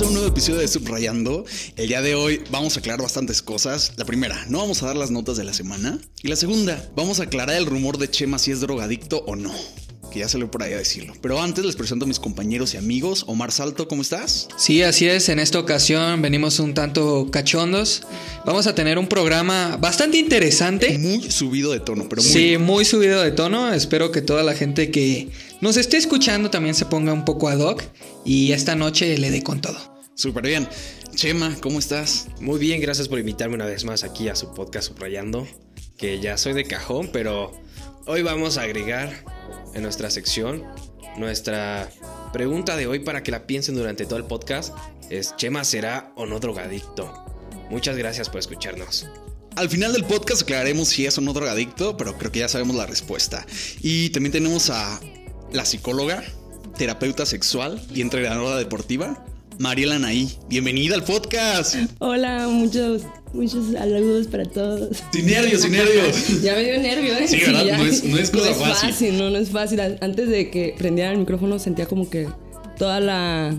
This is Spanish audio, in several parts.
bienvenidos a un nuevo episodio de Subrayando. El día de hoy vamos a aclarar bastantes cosas. La primera, no vamos a dar las notas de la semana. Y la segunda, vamos a aclarar el rumor de Chema si es drogadicto o no que ya salió por ahí a decirlo. Pero antes les presento a mis compañeros y amigos. Omar Salto, ¿cómo estás? Sí, así es. En esta ocasión venimos un tanto cachondos. Vamos a tener un programa bastante interesante. Muy subido de tono, pero muy... Sí, muy subido de tono. Espero que toda la gente que nos esté escuchando también se ponga un poco ad hoc y esta noche le dé con todo. Súper bien. Chema, ¿cómo estás? Muy bien, gracias por invitarme una vez más aquí a su podcast Subrayando, que ya soy de cajón, pero hoy vamos a agregar en nuestra sección. Nuestra pregunta de hoy para que la piensen durante todo el podcast es, ¿Chema será o no drogadicto? Muchas gracias por escucharnos. Al final del podcast aclararemos si es o no drogadicto, pero creo que ya sabemos la respuesta. Y también tenemos a la psicóloga, terapeuta sexual y entrenadora deportiva, Mariela Naí. Bienvenida al podcast. Hola, muchos, muchos saludos para todos. Sin nervios, sin nervios. ya me dio nervio, ¿eh? Sí, ¿verdad? no, es, no es cosa no es fácil. No, no es fácil. Antes de que prendiera el micrófono sentía como que toda la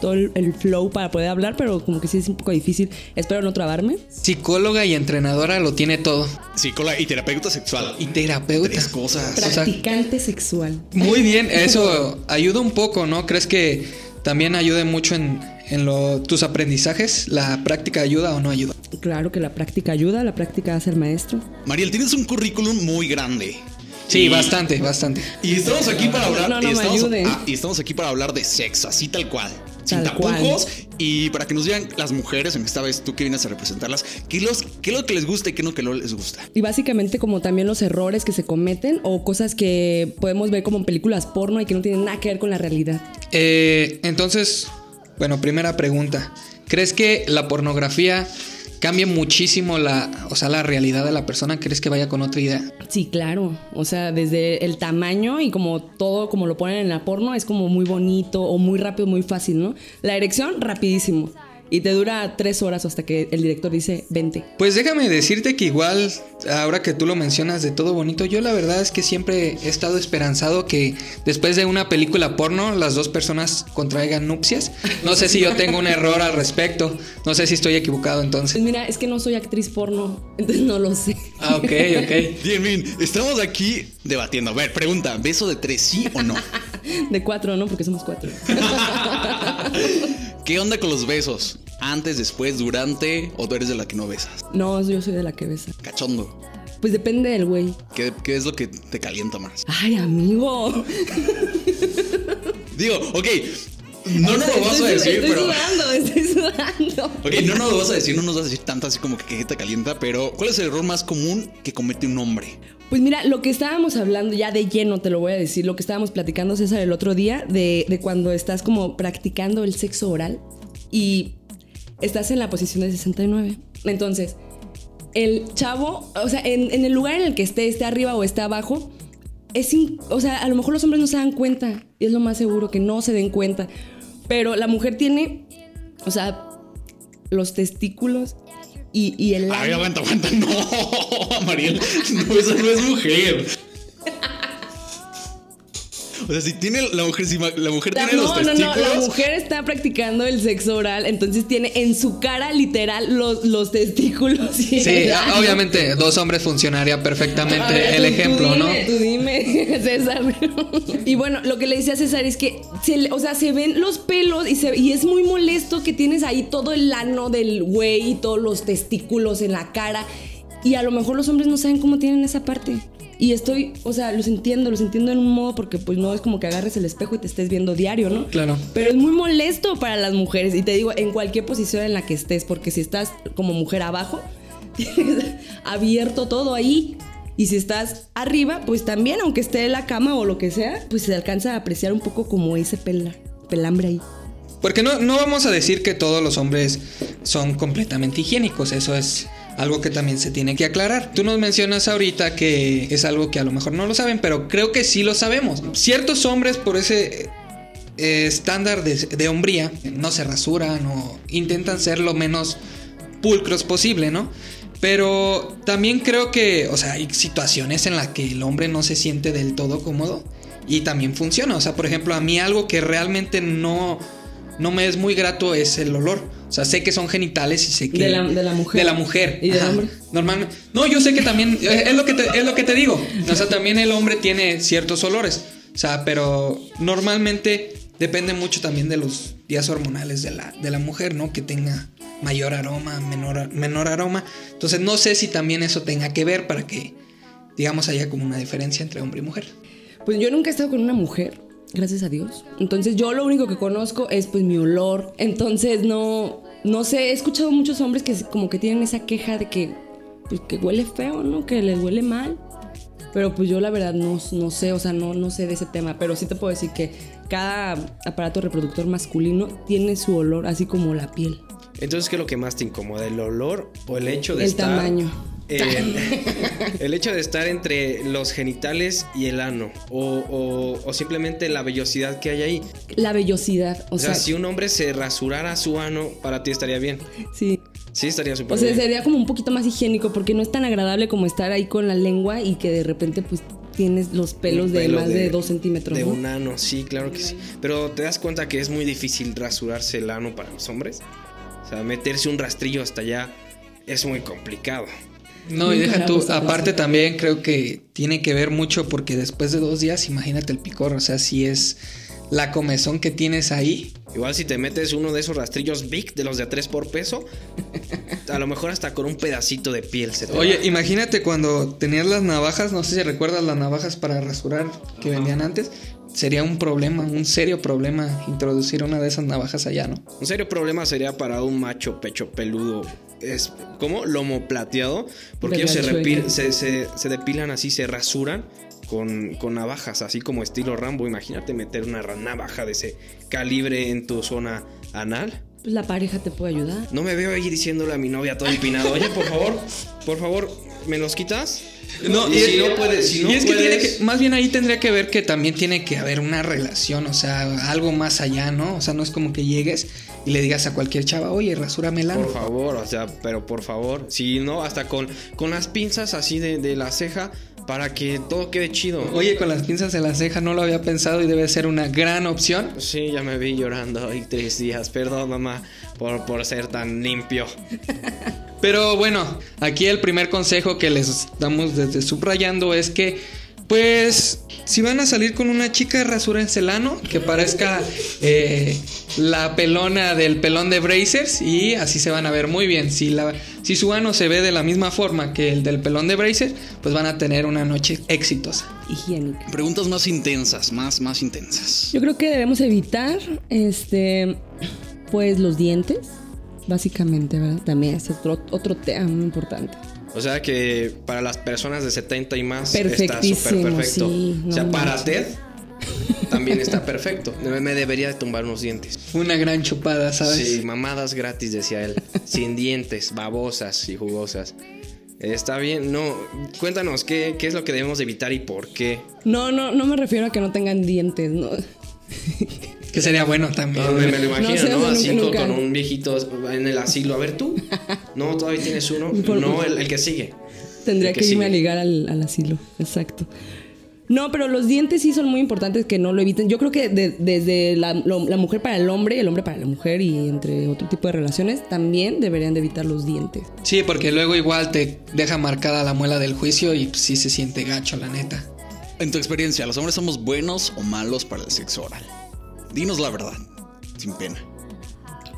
todo el flow para poder hablar, pero como que sí es un poco difícil. Espero no trabarme. Psicóloga y entrenadora lo tiene todo. Psicóloga y terapeuta sexual. Y terapeuta. Tres cosas. Practicante sexual. Muy bien, eso ayuda un poco, ¿no? ¿Crees que también ayude mucho en, tus aprendizajes. ¿La práctica ayuda o no ayuda? Claro que la práctica ayuda, la práctica hace el maestro. Mariel, tienes un currículum muy grande. Sí, bastante, bastante. Y estamos aquí para hablar. y estamos aquí para hablar de sexo, así tal cual sin tapujos y para que nos digan las mujeres, en esta vez tú que vienes a representarlas, qué, los, qué es lo que les gusta y qué es lo que no les gusta. Y básicamente como también los errores que se cometen o cosas que podemos ver como en películas porno y que no tienen nada que ver con la realidad. Eh, entonces, bueno, primera pregunta. ¿Crees que la pornografía cambia muchísimo la, o sea, la realidad de la persona, ¿crees que vaya con otra idea? Sí, claro. O sea, desde el tamaño y como todo, como lo ponen en la porno, es como muy bonito o muy rápido, muy fácil, ¿no? La erección, rapidísimo. Y te dura tres horas hasta que el director dice 20. Pues déjame decirte que igual, ahora que tú lo mencionas de todo bonito, yo la verdad es que siempre he estado esperanzado que después de una película porno las dos personas contraigan nupcias. No sé si yo tengo un error al respecto. No sé si estoy equivocado entonces. Pues mira, es que no soy actriz porno, entonces no lo sé. Ah, ok, ok. Bien, bien. Estamos aquí debatiendo. A ver, pregunta, ¿beso de tres sí o no? De cuatro, ¿no? Porque somos cuatro. ¿Qué onda con los besos? ¿Antes, después, durante? ¿O tú eres de la que no besas? No, yo soy de la que besa. Cachondo. Pues depende del güey. ¿Qué, ¿Qué, es lo que te calienta más? Ay, amigo. Digo, ok. No nos lo vas a decir, estoy pero. Sudando, estoy sudando. Ok, no nos lo vas a decir, no nos vas a decir tanto así como que, te calienta, pero ¿cuál es el error más común que comete un hombre? Pues mira, lo que estábamos hablando ya de lleno, te lo voy a decir, lo que estábamos platicando César el otro día, de, de cuando estás como practicando el sexo oral y estás en la posición de 69. Entonces, el chavo, o sea, en, el lugar en el que esté, esté arriba o esté abajo, es, o sea, a lo mejor los hombres no se dan cuenta, y es lo más seguro que no se den cuenta, pero la mujer tiene, o sea, los testículos y, y el... Ay, aguanta, aguanta, no, Mariel, no, esa no es mujer. O sea, si tiene la mujer, si la mujer tiene los testículos. No, no, la mujer está practicando el sexo oral, entonces tiene en su cara literal los, los testículos. sí, obviamente, dos hombres funcionaría perfectamente el ejemplo, tú dime, ¿no? Tú dime, César. y bueno, lo que le decía a César es que, se, o sea, se ven los pelos y, se, y es muy molesto que tienes ahí todo el ano del güey y todos los testículos en la cara. Y a lo mejor los hombres no saben cómo tienen esa parte. Y estoy, o sea, los entiendo, los entiendo en un modo porque pues no es como que agarres el espejo y te estés viendo diario, ¿no? Claro. Pero es muy molesto para las mujeres. Y te digo, en cualquier posición en la que estés, porque si estás como mujer abajo, tienes abierto todo ahí. Y si estás arriba, pues también, aunque esté en la cama o lo que sea, pues se alcanza a apreciar un poco como ese pelambre ahí. Porque no, no vamos a decir que todos los hombres son completamente higiénicos, eso es algo que también se tiene que aclarar. Tú nos mencionas ahorita que es algo que a lo mejor no lo saben, pero creo que sí lo sabemos. Ciertos hombres por ese eh, estándar de, hombría no se rasuran o intentan ser lo menos pulcros posible, ¿no? Pero también creo que, o sea, hay situaciones en las que el hombre no se siente del todo cómodo y también funciona. O sea, por ejemplo, a mí algo que realmente no no me es muy grato es el olor. O sea, sé que son genitales y sé que... De la- de la mujer. De la mujer. ¿Y del hombre? Normalmente... No, yo sé que también... eh, Es lo que, te, es lo que te digo. O sea, también el hombre tiene ciertos olores. O sea, pero normalmente depende mucho también de los días hormonales de la, de la mujer, ¿no? Que tenga mayor aroma, menor, menor aroma. Entonces no sé si también eso tenga que ver para que, digamos, haya como una diferencia entre hombre y mujer. Pues yo nunca he estado con una mujer, gracias a Dios. Entonces yo lo único que conozco es pues mi olor. Entonces no, no sé, he escuchado muchos hombres que como que tienen esa queja de que, pues, que huele feo, ¿no? Que les huele mal. Pero pues yo la verdad no, no sé, o sea, no, no sé de ese tema. Pero sí te puedo decir que cada aparato reproductor masculino tiene su olor, así como la piel. Entonces, ¿qué es lo que más te incomoda? ¿El olor o el hecho de El estar... tamaño. El, el hecho de estar entre los genitales y el ano. O, o- o simplemente la vellosidad que hay ahí. La vellosidad, o, O sea, sea, si un hombre se rasurara su ano, para ti estaría bien. sí. Sí, estaría súper O sea, bien. sería como un poquito más higiénico porque no es tan agradable como estar ahí con la lengua y que de repente pues tienes los pelos de más de, dos centímetros. De ¿no? un ano, sí, claro que sí. Pero te das cuenta que es muy difícil rasurarse el ano para los hombres. O sea, meterse un rastrillo hasta allá es muy complicado. No, y deja tú, aparte también creo que tiene que ver mucho porque después de dos días, imagínate el picor, o sea, si es la comezón que tienes ahí. Igual si te metes uno de esos rastrillos big de los de a 3 por peso, a lo mejor hasta con un pedacito de piel se te Oye, va. imagínate cuando tenías las navajas, no sé si recuerdas las navajas para rasurar que vendían antes, sería un problema, un serio problema introducir una de esas navajas allá, ¿no? Un serio problema sería para un macho pecho peludo. Es como lomo plateado. Porque De ellos se, repil- se, se- se depilan así, se rasuran con, con navajas, así como estilo Rambo. Imagínate meter una navaja de ese calibre en tu zona anal. Pues la pareja te puede ayudar. No me veo ahí diciéndole a mi novia todo empinado. Oye, por favor, por favor, ¿me los quitas? y, si no puedes, si no y es que, tiene puedes- que- más bien ahí tendría que ver que también tiene que haber una relación, o sea, algo más allá, ¿no? O sea, no es como que llegues y le digas a cualquier chava, oye, rasúrame el ano. Por favor, o sea, pero por favor, si no, hasta con, con las pinzas así de, de la ceja para que todo quede chido. Oye, con las pinzas en la ceja no lo había pensado y debe ser una gran opción. Sí, ya me vi llorando hoy tres días. Perdón, mamá, por, por ser tan limpio. Pero bueno, aquí el primer consejo que les damos desde subrayando es que, pues, si van a salir con una chica, rasúrense el ano, que parezca eh, la pelona del pelón de Brazers y así se van a ver muy bien. Si, la, si su ano se ve de la misma forma que el del pelón de Brazers, pues van a tener una noche exitosa. Higiénica. Preguntas más intensas, más, más intensas. Yo creo que debemos evitar, este, pues los dientes, básicamente, ¿verdad? También es otro, otro tema muy importante. O sea que para las personas de 70 y más está súper perfecto. sí, o sea, para manches. Ted también está perfecto. Me me debería de tumbar unos dientes. Una gran chupada, ¿sabes? Sí, mamadas gratis, decía él. Sin dientes, babosas y jugosas. Está bien, no. Cuéntanos, ¿qué, qué es lo que debemos evitar y por qué? No, no, no me refiero a que no tengan dientes, ¿no? Que sería bueno también. No, me, me lo imagino, sé, ¿no? sea, Así nunca- con, nunca. un viejito en el asilo. A ver, tú. No, todavía tienes uno. Por- No, el, el que sigue. Tendría El que, irme sigue. a ligar al, al asilo, exacto. No, pero los dientes sí son muy importantes que no lo eviten. Yo creo que de- desde la, lo- la mujer para el hombre, el hombre para la mujer y entre otro tipo de relaciones, también deberían de evitar los dientes. Sí, porque luego igual te deja marcada la muela del juicio y sí se siente gacho, la neta. En tu experiencia, ¿los hombres somos buenos o malos para el sexo oral? Dinos la verdad, sin pena.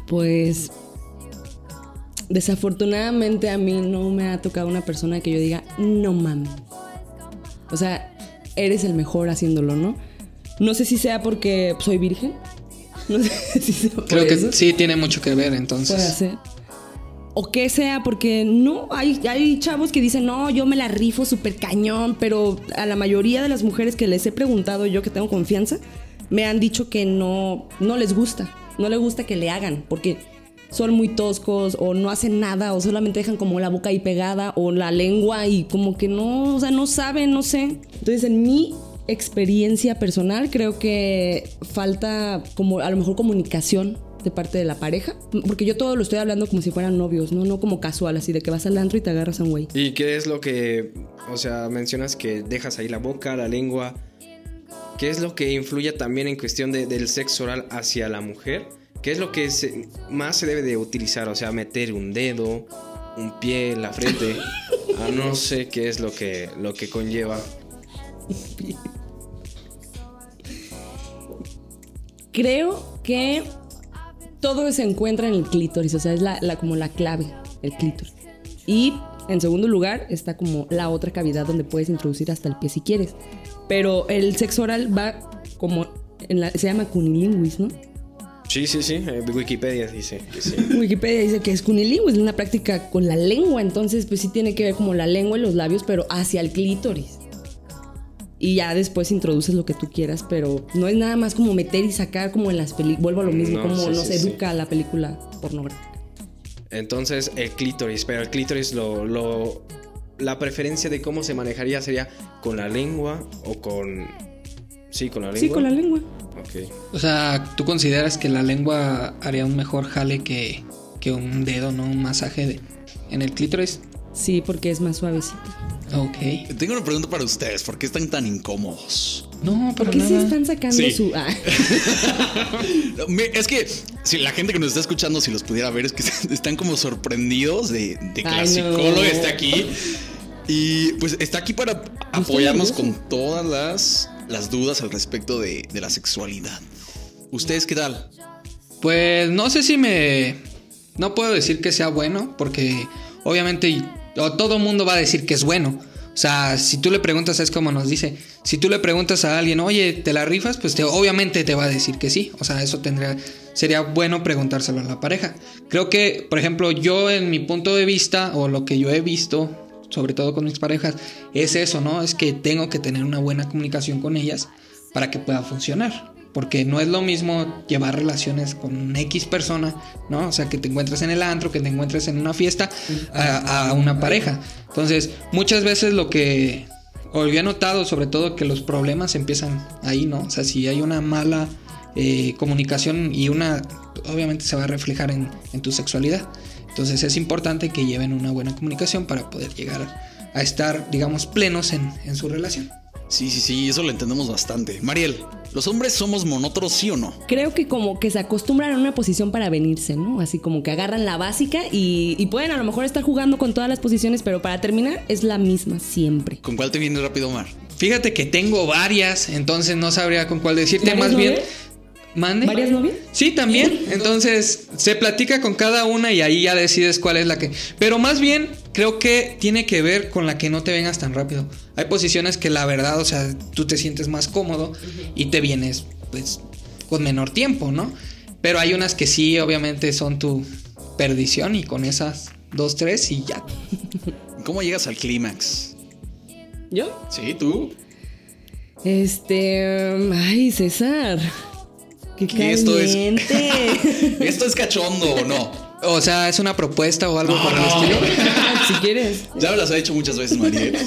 Pues desafortunadamente a mí no me ha tocado una persona que yo diga, no mames. O sea, eres el mejor haciéndolo, ¿no? No sé si sea porque soy virgen. No sé si sea por Creo que eso. sí tiene mucho que ver Puede entonces. ser. O que sea, porque no, hay, hay chavos que dicen, no, yo me la rifo súper cañón, pero a la mayoría de las mujeres que les he preguntado yo que tengo confianza, me han dicho que no, no les gusta, no les gusta que le hagan, porque son muy toscos o no hacen nada o solamente dejan como la boca ahí pegada o la lengua y como que no, o sea, no saben, no sé. Entonces, en mi experiencia personal, creo que falta como a lo mejor comunicación de parte de la pareja, porque yo todo lo estoy hablando como si fueran novios, no no como casual, así de que vas al antro y te agarras a un güey. ¿Y qué es lo que, o sea, mencionas que dejas ahí la boca, la lengua? ¿Qué es lo que influye también en cuestión de- del sexo oral hacia la mujer? ¿Qué es lo que se- más se debe de utilizar? O sea, meter un dedo, un pie en la frente. Ah, no sé qué es lo que, lo que conlleva. Creo que todo se encuentra en el clítoris, o sea, es la, la- como la clave, el clítoris. Y en segundo lugar está como la otra cavidad donde puedes introducir hasta el pie si quieres. Pero el sexo oral va como, en la- se llama cunilinguis, ¿no? Sí, sí, sí. eh, Wikipedia dice que sí. Wikipedia dice que es cunilinguis, es una práctica con la lengua, entonces pues sí tiene que ver como la lengua y los labios, pero hacia el clítoris. Y ya después introduces lo que tú quieras, pero no es nada más como meter y sacar como en las películas. Vuelvo a lo mismo, No, como sí, nos sí, sí. educa la película pornográfica. Entonces, el clítoris, pero el clítoris lo, lo- La preferencia de cómo se manejaría sería con la lengua o con. Sí, con la lengua. Sí, con la lengua. Ok. O sea, ¿tú consideras que la lengua haría un mejor jale que, que un dedo, no? Un masaje de, en el clítoris. Sí, porque es más suavecito. Ok. Tengo una pregunta para ustedes. ¿Por qué están tan incómodos? No, ¿Por qué se están sacando Sí. su.? Ah, No, Es que si la gente que nos está escuchando, si los pudiera ver, es que están como sorprendidos de, de que la Ay, no. psicóloga esté aquí. Y pues está aquí para apoyarnos con todas las, las dudas al respecto de, de la sexualidad. ¿Ustedes qué tal? Pues no sé si me. No puedo decir que sea bueno, porque obviamente todo mundo va a decir que es bueno. O sea, si tú le preguntas, es como nos dice, si tú le preguntas a alguien, oye, ¿te la rifas? Pues te, obviamente te va a decir que sí. O sea, eso tendría, sería bueno preguntárselo a la pareja. Creo que, por ejemplo, yo en mi punto de vista, o lo que yo he visto, sobre todo con mis parejas, es eso, ¿no? Es que tengo que tener una buena comunicación con ellas para que pueda funcionar. Porque no es lo mismo llevar relaciones con X persona, ¿no? O sea, que te encuentres en el antro, que te encuentres en una fiesta, a, una pareja. Entonces, muchas veces lo que he notado, sobre todo, que los problemas empiezan ahí, ¿no? O sea, si hay una mala eh, comunicación y una, obviamente se va a reflejar en tu sexualidad. Entonces, es importante que lleven una buena comunicación para poder llegar a estar, digamos, plenos en, en su relación. Sí, sí, sí, eso lo entendemos bastante. Mariel, ¿los hombres somos monótonos, sí o no? Creo que como que se acostumbran a una posición para venirse, ¿no? Así como que agarran la básica y, y pueden a lo mejor estar jugando con todas las posiciones, pero para terminar es la misma siempre. ¿Con cuál te viene rápido, Omar? Fíjate que tengo varias, entonces no sabría con cuál decirte. ¿Varias Más bien? ¿Mande? ¿Varias novias? Sí, también. Entonces se platica con cada una y ahí ya decides cuál es la que. Pero más bien creo que tiene que ver con la que no te vengas tan rápido. Hay posiciones que la verdad, o sea, tú te sientes más cómodo y te vienes, pues, con menor tiempo, ¿no? Pero hay unas que sí, obviamente, son tu perdición y con esas dos, tres y ya. ¿Cómo llegas al clímax? ¿Yo? Sí, tú. Este. Ay, César. Qué ¿Qué esto es? ¿Esto es cachondo o no? O sea, es una propuesta o algo por el estilo. si quieres. Ya me las ha hecho muchas veces, Mariel.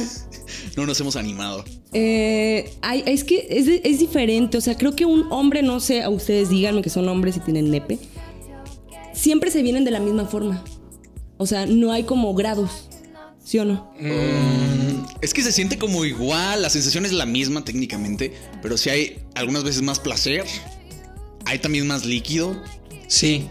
No nos hemos animado. Eh, ay, es que es, es diferente. O sea, creo que un hombre, no sé, a ustedes díganme que son hombres y tienen nepe. Siempre se vienen de la misma forma. O sea, no hay como grados. ¿Sí o no? Mm, es que se siente como igual, la sensación es la misma técnicamente, pero si hay algunas veces más placer, hay también más líquido, Sí.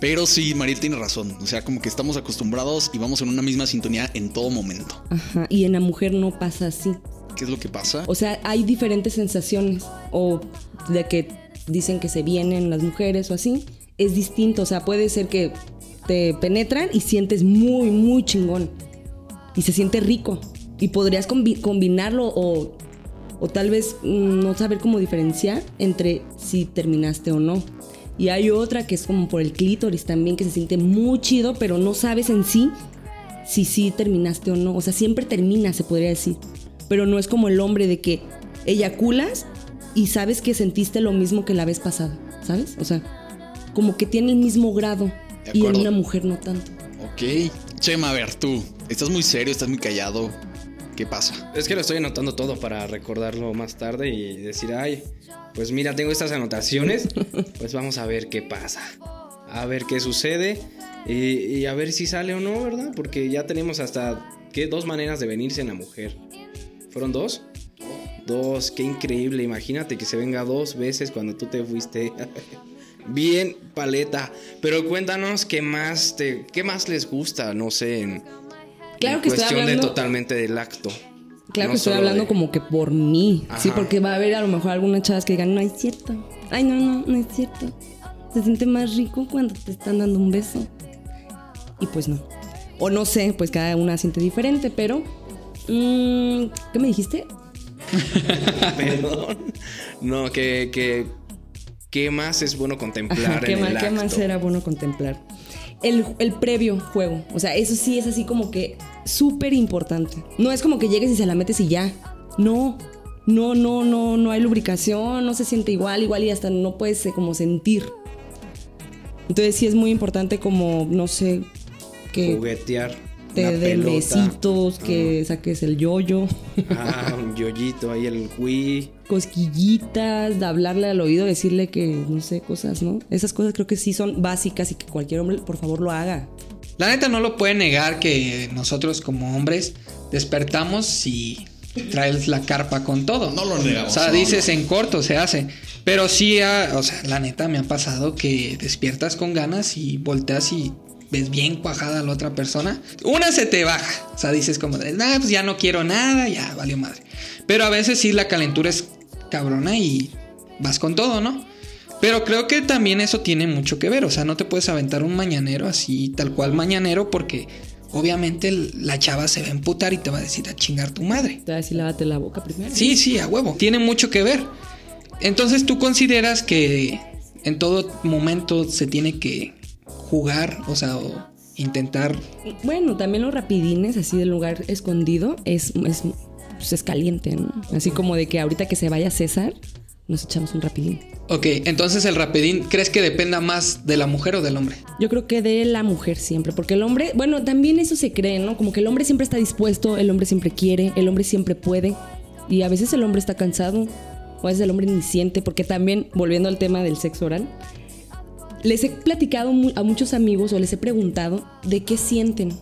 pero sí, Mariel tiene razón, o sea, como que estamos acostumbrados y vamos en una misma sintonía en todo momento. Ajá. Y en la mujer no pasa así. ¿Qué es lo que pasa? O sea, hay diferentes sensaciones. O de que dicen que se vienen las mujeres o así. Es distinto. O sea, puede ser que te penetran y sientes muy, muy chingón. Y se siente rico. Y podrías combi- combinarlo o, o tal vez mm, no saber cómo diferenciar entre si terminaste o no. Y hay otra que es como por el clítoris también, que se siente muy chido, pero no sabes en sí si sí terminaste o no. O sea, siempre termina, se podría decir. Pero no es como el hombre de que eyaculas y sabes que sentiste lo mismo que la vez pasada, ¿sabes? O sea, como que tiene el mismo grado y en una mujer no tanto. Ok. Chema, a ver, tú, estás muy serio, estás muy callado. ¿Qué pasa? Es que lo estoy anotando todo para recordarlo más tarde y decir, ay, pues mira, tengo estas anotaciones, pues vamos a ver qué pasa. A ver qué sucede y, y a ver si sale o no, ¿verdad? Porque ya tenemos hasta, ¿qué? Dos maneras de venirse en la mujer. ¿Fueron dos? Dos, qué increíble. Imagínate que se venga dos veces cuando tú te fuiste. bien paleta. Pero cuéntanos qué más te, qué más les gusta, no sé, en, Claro en que estoy cuestión de hablando- totalmente del acto. Claro No que estoy hablando de- como que por mí, sí, porque va a haber a lo mejor algunas chavas que digan, no es cierto. Ay, no, no, no es cierto. Se siente más rico cuando te están dando un beso. Y pues no. O no sé, pues cada una siente diferente, pero... mm, ¿Qué me dijiste? Perdón. No, que, que qué más es bueno contemplar Ajá, ¿qué, en más, el qué acto. más era bueno contemplar? El, el previo juego. O sea, eso sí es así como que súper importante. No es como que llegues y se la metes y ya. No. No, no, no, no hay lubricación, no se siente igual, igual y hasta no puedes eh, como sentir. Entonces sí es muy importante como, no sé, que Juguetear. Te una den besitos, que saques el yoyo, Ah, un yoyito ahí, el Wii. cosquillitas, de hablarle al oído, decirle que, no sé, cosas, ¿no? Esas cosas creo que sí son básicas y que cualquier hombre, por favor, lo haga. La neta no lo puede negar que nosotros como hombres despertamos y traes la carpa con todo. No lo negamos, O sea, no, dices en corto se hace. Pero sí, ah, o sea, la neta me ha pasado que despiertas con ganas y volteas y ves bien cuajada a la otra persona. Una se te baja. O sea, dices como nah, pues ya no quiero nada, ya valió madre. Pero a veces sí la calentura es cabrona y vas con todo, ¿no? Pero creo que también eso tiene mucho que ver. O sea, no te puedes aventar un mañanero así, tal cual mañanero, porque obviamente la chava se va a emputar y te va a decir a chingar tu madre. Te voy a decir, lávate la boca primero. Sí, sí, a huevo. Tiene mucho que ver. Entonces tú consideras que en todo momento se tiene que jugar, o sea, o intentar. Bueno, también los rapidines así del lugar escondido es, es, pues, es caliente, ¿no? Así como de que ahorita que se vaya César, nos echamos un rapidín. Ok, entonces el rapidín, ¿crees que dependa más de la mujer o del hombre? Yo creo que de la mujer siempre, porque el hombre, bueno, también eso se cree, ¿no? Como que el hombre siempre está dispuesto, el hombre siempre quiere, el hombre siempre puede, y a veces el hombre está cansado, o a veces el hombre ni siente, porque también, volviendo al tema del sexo oral, les he platicado a muchos amigos o les he preguntado de qué sienten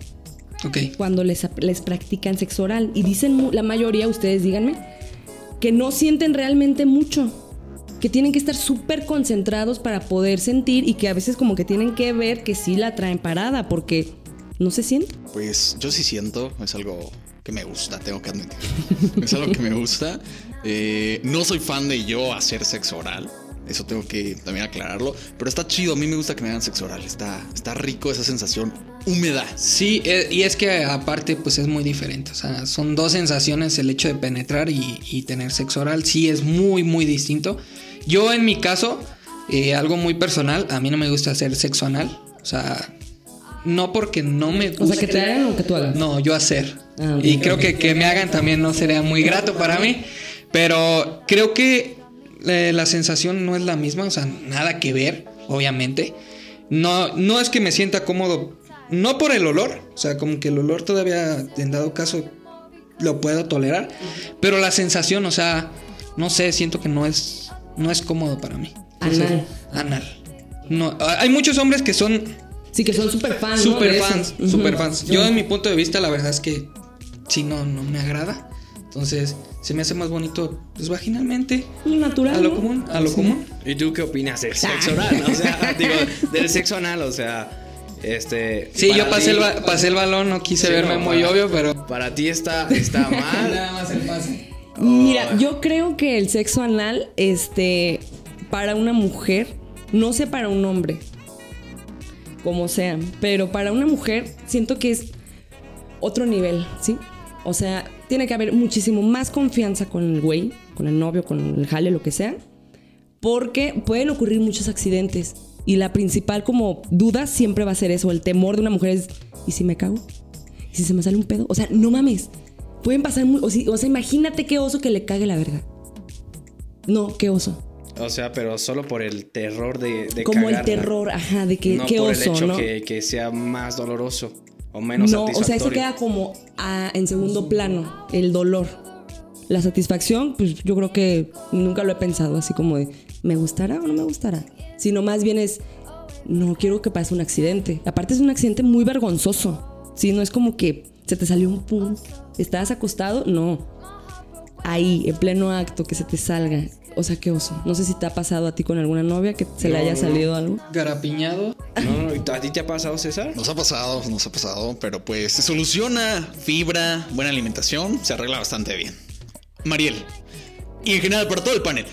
Ok. cuando les, les practican sexo oral. Y dicen la mayoría, ustedes díganme, que no sienten realmente mucho. Que tienen que estar súper concentrados para poder sentir y que a veces como que tienen que ver que sí la traen parada porque no se siente. Pues yo sí siento, es algo que me gusta, tengo que admitir. es algo que me gusta. Eh, no soy fan de yo hacer sexo oral. Eso tengo que también aclararlo. Pero está chido, a mí me gusta que me hagan sexo oral. Está, está rico esa sensación húmeda. Sí, eh, y es que aparte pues es muy diferente, o sea, son dos sensaciones el hecho de penetrar y, y tener sexo oral, sí es muy, muy distinto. Yo en mi caso, eh, algo muy personal, a mí no me gusta hacer sexo anal, o sea, no porque no me gusta. O sea, que te hagan o que tú hagas. No, yo hacer. Ah, y creo que que me hagan también no sería muy grato para mí, pero creo que eh, la sensación no es la misma, o sea, nada que ver, obviamente. No, no es que me sienta cómodo, no por el olor, o sea, como que el olor todavía, en dado caso, lo puedo tolerar, pero la sensación, o sea, no sé, siento que no es, no es cómodo para mí. Anal. Anal. No, hay muchos hombres que son Sí, que son súper fans. super fans, super fans. Yo, en mi punto de vista, la verdad es que sí, no, no me agrada. Entonces, se me hace más bonito, pues vaginalmente, Natural. a lo ¿no? común, a lo común. ¿Y tú qué opinas del sexo oral? O sea, digo, del sexo anal, o sea, este... Sí, yo pasé, ti- el, ba- pasé el balón, no quise Sí, verme no, muy para- obvio, pero. Para ti está, está mal. más el pase. Mira, yo creo que el sexo anal, este, para una mujer, no sé para un hombre, como sea, pero para una mujer siento que es otro nivel, ¿sí? O sea, tiene que haber muchísimo más confianza con el güey, con el novio, con el jale, lo que sea, porque pueden ocurrir muchos accidentes y la principal como duda siempre va a ser eso, el temor de una mujer es, ¿y si me cago? ¿Y si se me sale un pedo? O sea, no mames. Pueden pasar muy... O, si- o sea, imagínate qué oso que le cague la verga. No, qué oso. O sea, pero solo por el terror de, de Como el terror, ajá, de que no qué por oso, el hecho ¿no? que, que sea más doloroso o menos No, o sea, eso queda como ah, en segundo plano, el dolor. La satisfacción, pues yo creo que nunca lo he pensado así como de, ¿me gustará o no me gustará? Sino más bien es, no quiero que pase un accidente. Aparte es un accidente muy vergonzoso. Sí, no es como que se te salió un pum, estabas acostado, no. Ahí, en pleno acto, que se te salga O sea, qué oso. No sé si te ha pasado a ti con alguna novia que se le haya no, salido algo. Garapiñado. No, no, ¿y ¿a ti te ha pasado, César? Nos ha pasado, nos ha pasado, pero pues se soluciona. Fibra, buena alimentación, se arregla bastante bien. Mariel, y en general para todo el panel.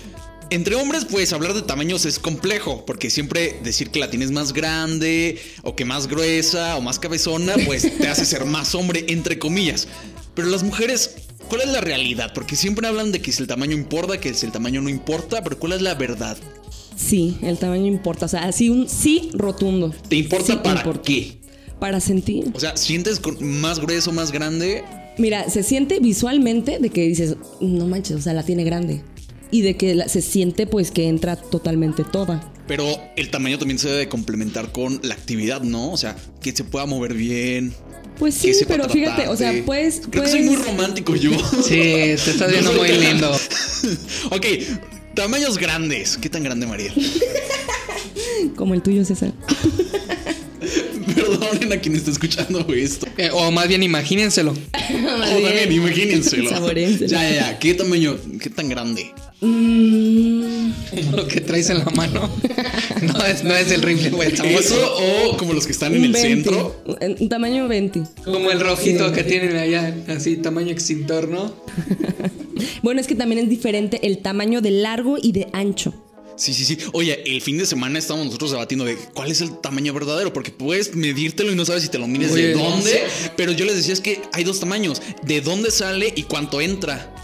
Entre hombres, pues hablar de tamaños es complejo, porque siempre decir que la tienes más grande, o que más gruesa, o más cabezona, pues te hace ser más hombre, entre comillas. Pero las mujeres, ¿cuál es la realidad? Porque siempre hablan de que si el tamaño importa, que si el tamaño no importa, pero ¿cuál es la verdad? Sí, el tamaño importa. O sea, así un sí rotundo. ¿Te importa Sí para importa. qué? Para sentir. O sea, ¿sientes más grueso, más grande? Mira, se siente visualmente de que dices, no manches, o sea, la tiene grande. Y de que la- se siente pues que entra totalmente toda. Pero el tamaño también se debe complementar con la actividad, ¿no? O sea, que se pueda mover bien. Pues sí, pero fíjate, o sea, pues... Creo que soy muy romántico yo. Sí, te estás viendo muy lindo. ok, tamaños grandes. ¿Qué tan grande, María? Como el tuyo, César. Perdonen a quien está escuchando esto. Eh, o más bien imagínenselo. O también, imagínenselo. Ya, ya, ya. ¿Qué tamaño? ¿Qué tan grande? Mm, lo que traes en la mano. No es, no es el rifle, güey. tampoco. ¿Eso o como los que están en el 20, centro? Un, tamaño 20. Como el rojito que tienen allá, así, tamaño extintor, ¿no? Bueno, es que también es diferente el tamaño de largo y de ancho. Sí, sí, sí. Oye, el fin de semana estamos nosotros debatiendo de cuál es el tamaño verdadero, porque puedes medírtelo y no sabes si te lo mides Oye, de no dónde. sé. Pero yo les decía es que hay dos tamaños: de dónde sale y cuánto entra.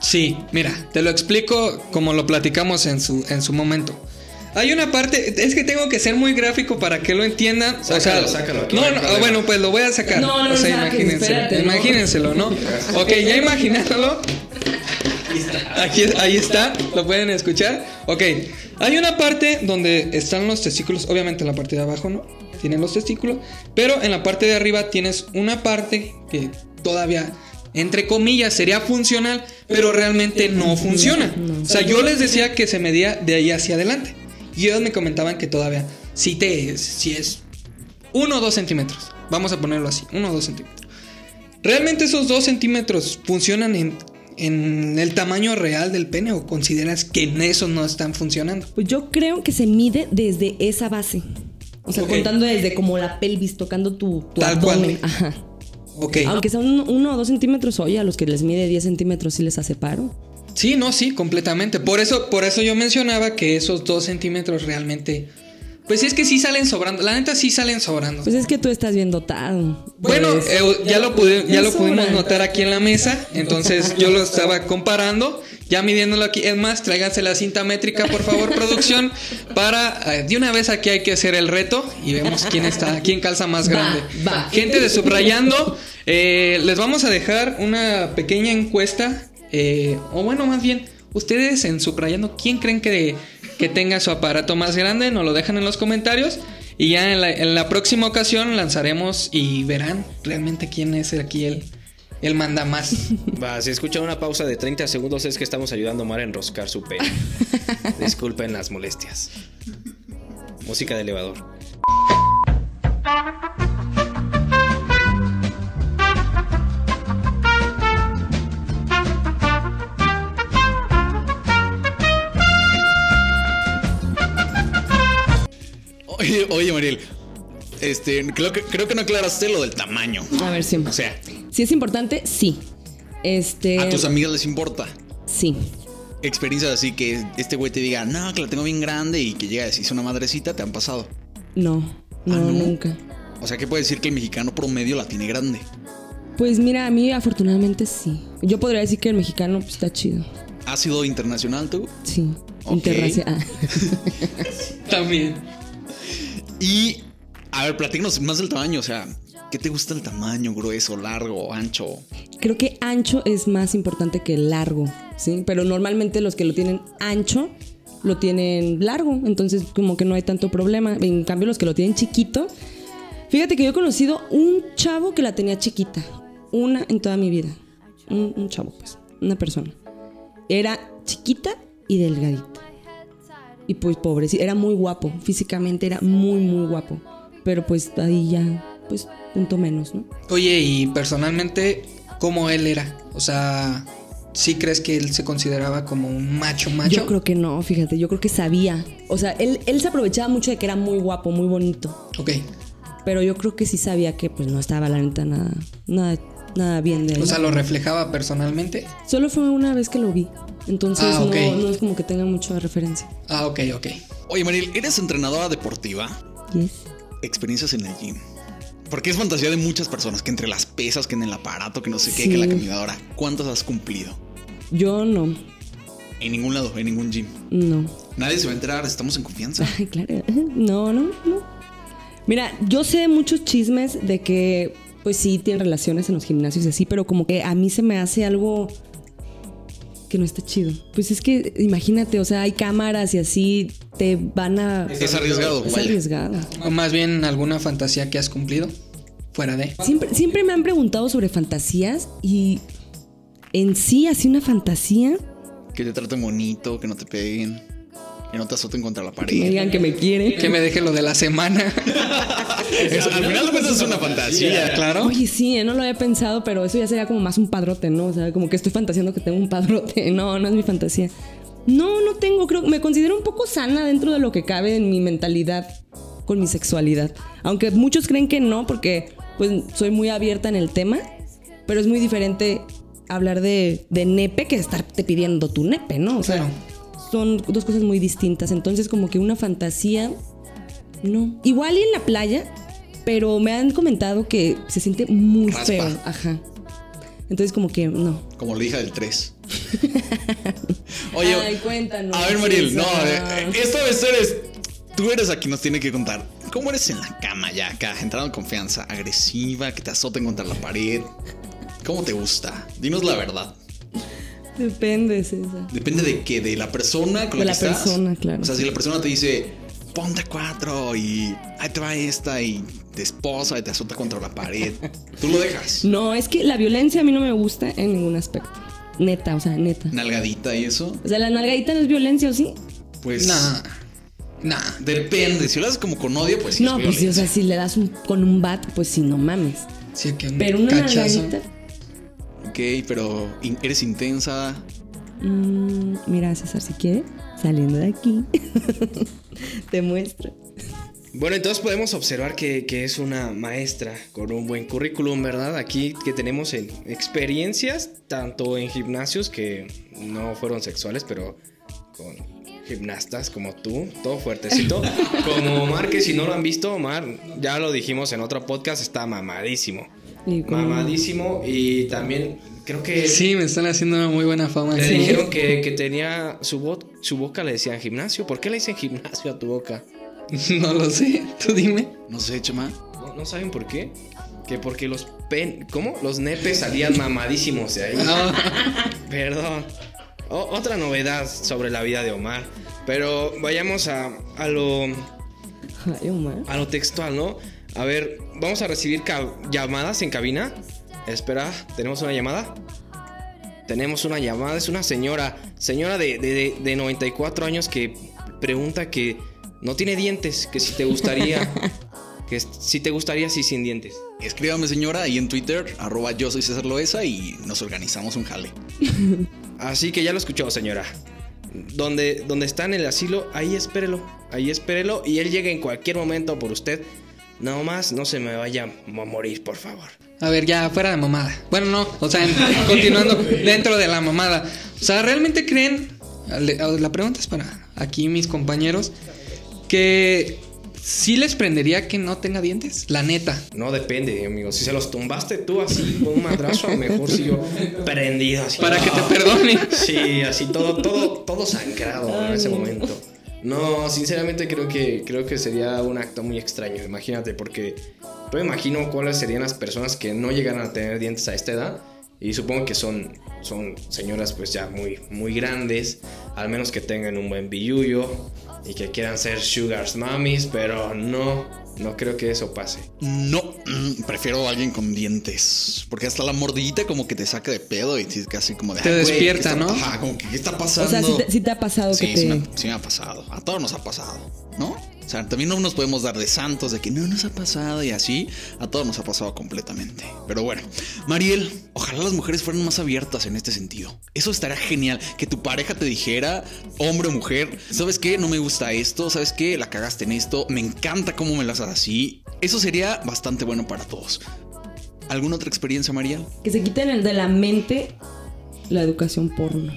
Sí, mira, te lo explico como lo platicamos en su, en su momento. Hay una parte, es que tengo que ser muy gráfico para que lo entiendan. Sácalo, o sea, sácalo, aquí no no, no, bueno, pues lo voy a sacar. No, no o sea, saques, espérate, no. imagínenselo, ¿no? Ok, ya imaginándolo. Aquí, ahí está, lo pueden escuchar. Ok, hay una parte donde están los testículos, obviamente en la parte de abajo, ¿no? Tienen los testículos, pero en la parte de arriba tienes una parte que todavía, entre comillas, sería funcional, pero realmente no funciona. O sea, yo les decía que se medía de ahí hacia adelante. Y ellos me comentaban que todavía sí te sí es uno o dos centímetros. Vamos a ponerlo así, uno o dos centímetros. ¿Realmente esos dos centímetros funcionan en, en el tamaño real del pene o consideras que en eso no están funcionando? Pues yo creo que se mide desde esa base. O sea, Ok. contando desde como la pelvis, tocando tu, tu Tal cual. abdomen. Ajá. Aunque son uno, o dos centímetros, oye, a los que les mide 10 centímetros sí les hace paro. Sí, no, sí, completamente. Por eso, por eso yo mencionaba que esos dos centímetros realmente. Pues es que sí salen sobrando. La neta sí salen sobrando. Pues es que tú estás bien dotado. Bueno, Pues, eh, ya lo, pude- ya lo pudimos notar aquí en la mesa. Entonces yo lo estaba comparando, ya midiéndolo aquí. Es más, tráiganse la cinta métrica, por favor, producción. Para eh, de una vez aquí hay que hacer el reto y vemos quién está, quién calza más grande. va. Gente de subrayando, eh, les vamos a dejar una pequeña encuesta. eh, o bueno, más bien, ustedes en subrayando, ¿quién creen que, que tenga su aparato más grande? Nos lo dejan en los comentarios. Y ya en la, en la próxima ocasión lanzaremos y verán realmente quién es aquí el, el manda más. Va, si escuchan una pausa de 30 segundos es que estamos ayudando a Mar a enroscar su pene. Disculpen las molestias. Música de elevador. Oye, oye, Mariel. Este, creo que, creo que no aclaraste lo del tamaño. A ver, sí. O sea, Si es importante, sí. Este. a tus amigas les importa. Sí. Experiencias así que este güey te diga, no, que la tengo bien grande y que llega a decirse una madrecita, te han pasado. No, no, Ah, ¿no? nunca. O sea, que puede decir que el mexicano promedio la tiene grande. Pues mira, a mí afortunadamente sí. Yo podría decir que el mexicano pues, está chido. ¿Has sido internacional tú? Sí. Ok. Interracial. También. Y, a ver, platícanos más del tamaño. O sea, ¿qué te gusta el tamaño? ¿Grueso, largo, ancho? Creo que ancho es más importante que largo, ¿sí? Pero normalmente los que lo tienen ancho lo tienen largo, entonces como que no hay tanto problema. En cambio, los que lo tienen chiquito, fíjate que yo he conocido un chavo que la tenía chiquita, una en toda mi vida. Un, chavo, pues, una persona. Era chiquita y delgadita. Y pues pobre, sí, era muy guapo, físicamente era muy, muy guapo. Pero pues ahí ya, pues punto menos, ¿no? Oye, y personalmente, ¿cómo él era? O sea, ¿sí crees que él se consideraba como un macho macho? Yo creo que no, fíjate, yo creo que sabía. O sea, él, él se aprovechaba mucho de que era muy guapo, muy bonito. Ok. Pero yo creo que sí sabía que pues no estaba la neta nada, nada, nada bien de él. O sea, lo reflejaba personalmente. Solo fue una vez que lo vi. Entonces Ah, no, no es como que tenga mucha referencia. Ah, ok, ok. Oye, Mariel, ¿eres entrenadora deportiva? Yes. Experiencias en el gym. Porque es fantasía de muchas personas, que entre las pesas, que en el aparato, que no sé qué, Sí. que la caminadora. ¿Cuántas has cumplido? Yo no, En ningún lado, en ningún gym. no. Nadie se va a enterar, estamos en confianza. Ay, claro. No, no, no. Mira, yo sé muchos chismes de que, pues sí, tienen relaciones en los gimnasios y así, pero como que a mí se me hace algo que no está chido. Pues es que, imagínate, o sea, hay cámaras y así te van a... Es arriesgado, Es vaya. arriesgado. O más bien alguna fantasía que has cumplido fuera de. Siempre, siempre me han preguntado sobre fantasías y en sí, así una fantasía, Que te traten bonito, que no te peguen, que no te azoten contra la que me pared. digan que me quieren. Que me deje lo de la semana. Eso, al final de cuentas es una fantasía. claro. Oye, sí, eh, no lo había pensado, pero eso ya sería como más un padrote, ¿no? O sea, como que estoy fantaseando que tengo un padrote. No, no es mi fantasía. No, no tengo, creo, me considero un poco sana dentro de lo que cabe en mi mentalidad con mi sexualidad. Aunque muchos creen que no, porque pues soy muy abierta en el tema, pero es muy diferente hablar de, de nepe que estarte pidiendo tu nepe, ¿no? O sea, Claro. Son dos cosas muy distintas. Entonces, como que una fantasía, no. Igual y en la playa, pero me han comentado que se siente muy Raspa. feo. Ajá. Entonces, como que no. Como la hija del 3. Oye, Ay, cuéntanos. a ver, Mariel, no, César. eh, esta vez eres. Tú eres a quien nos tiene que contar. ¿Cómo eres en la cama ya acá? Entrando en confianza, agresiva, que te azoten contra la pared. ¿Cómo te gusta? Dinos la verdad. Depende, César. Depende de qué, de la persona con De la, la que estás. persona, claro. O sea, si la persona te dice, ponte cuatro y ahí te va esta y te esposa y te azota contra la pared, tú lo dejas. No, es que la violencia a mí no me gusta en ningún aspecto. Neta, o sea, neta. Nalgadita y eso, O sea, la nalgadita no es violencia, ¿o sí? pues. Nah. Nah. Depende. Si lo haces como con odio, pues sí. no, es pues sí, o sea, si le das un, con un bat, pues sí, no mames. Sí, que un Pero una cachazo. nalgadita. Ok, pero eres intensa. mm, mira, César, si quiere, saliendo de aquí, te muestro. Bueno, entonces podemos observar que, que es una maestra con un buen currículum, ¿verdad? Aquí que tenemos en experiencias, tanto en gimnasios que no fueron sexuales, pero con gimnastas como tú, todo fuertecito. Como Omar, que si no lo han visto, Omar, ya lo dijimos en otro podcast, está mamadísimo. Y como- Mamadísimo y también creo que... Sí, me están haciendo una muy buena fama. Le Sí. dijeron que, que tenía su, vo- su boca, le decían gimnasio. ¿Por qué le dicen gimnasio a tu boca? No lo sé. Tú dime. No sé, chama. ¿No, no saben por qué? Que porque los pen... ¿Cómo? Los nepes salían mamadísimos de ahí. Ah, Perdón. O- otra novedad sobre la vida de Omar. Pero vayamos a, a lo, a lo textual, ¿no? A ver, vamos a recibir llamadas en cabina. Espera, ¿tenemos una llamada? Tenemos una llamada, es una señora, señora de, de- de- de 94 años que pregunta que no tiene dientes, que si te gustaría, que si te gustaría así sin dientes. Escríbame, señora, ahí en Twitter, arroba yo soy César Loesa y nos organizamos un jale. Así que ya lo escuchó, señora. Donde, donde está en el asilo, ahí espérelo. Ahí espérelo y él llega en cualquier momento por usted. No más, no se me vaya a morir, por favor. A ver, ya, fuera de mamada. Bueno, no, o sea, en- continuando dentro de la mamada. O sea, ¿realmente creen? La pregunta es para aquí mis compañeros. Que sí les prendería que no tenga dientes. La neta. No depende, amigo. Si se los tumbaste tú así con un madrazo, a lo mejor sigo prendido así. Para que te perdone. Sí, así todo, todo, todo sangrado en ese momento. No, sinceramente creo que creo que sería un acto muy extraño. Imagínate, porque yo imagino cuáles serían las personas que no llegaran a tener dientes a esta edad. Y supongo que son, son señoras pues ya muy, muy grandes, al menos que tengan un buen billuyo y que quieran ser sugars mamis, pero no, no creo que eso pase. No, mm, prefiero a alguien con dientes. Porque hasta la mordidita como que te saca de pedo y sí, casi como de... Te "Ay, güey, despierta, ¿qué está- ¿no? Ajá, como que ¿qué está O pasando? sea, sí te, sí te ha pasado Sí, que sí te... me, sí me ha pasado. A todos nos ha pasado, ¿no? O sea, también no nos podemos dar de santos de que no nos ha pasado y así. A todos nos ha pasado completamente. Pero bueno, Mariel, ojalá las mujeres fueran más abiertas en este sentido. Eso estaría genial. Que tu pareja te dijera, hombre o mujer, ¿sabes qué? No me gusta esto. ¿Sabes qué? La cagaste en esto. Me encanta cómo me las haces así. Eso sería bastante bueno para todos. ¿Alguna otra experiencia, Mariel? Que se quiten el de la mente la educación porno.